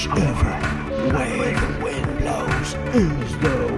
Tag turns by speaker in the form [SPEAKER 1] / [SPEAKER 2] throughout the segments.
[SPEAKER 1] whichever way the wind blows is the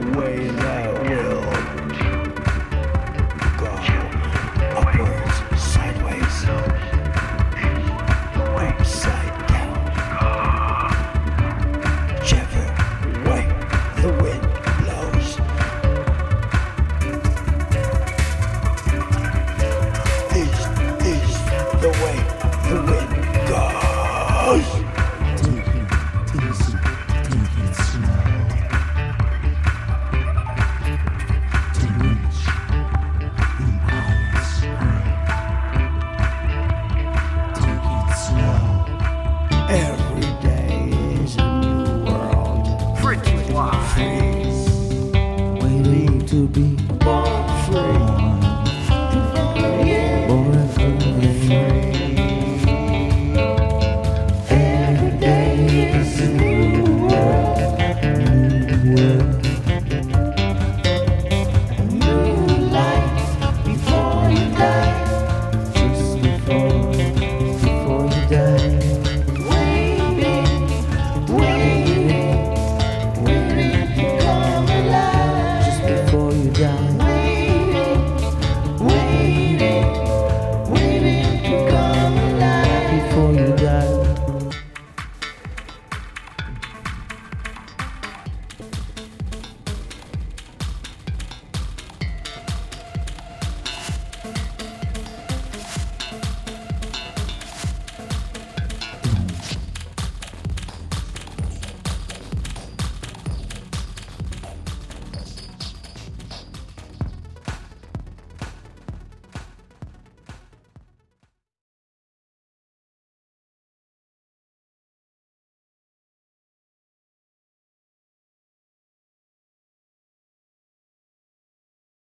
[SPEAKER 1] wise, waiting to be born.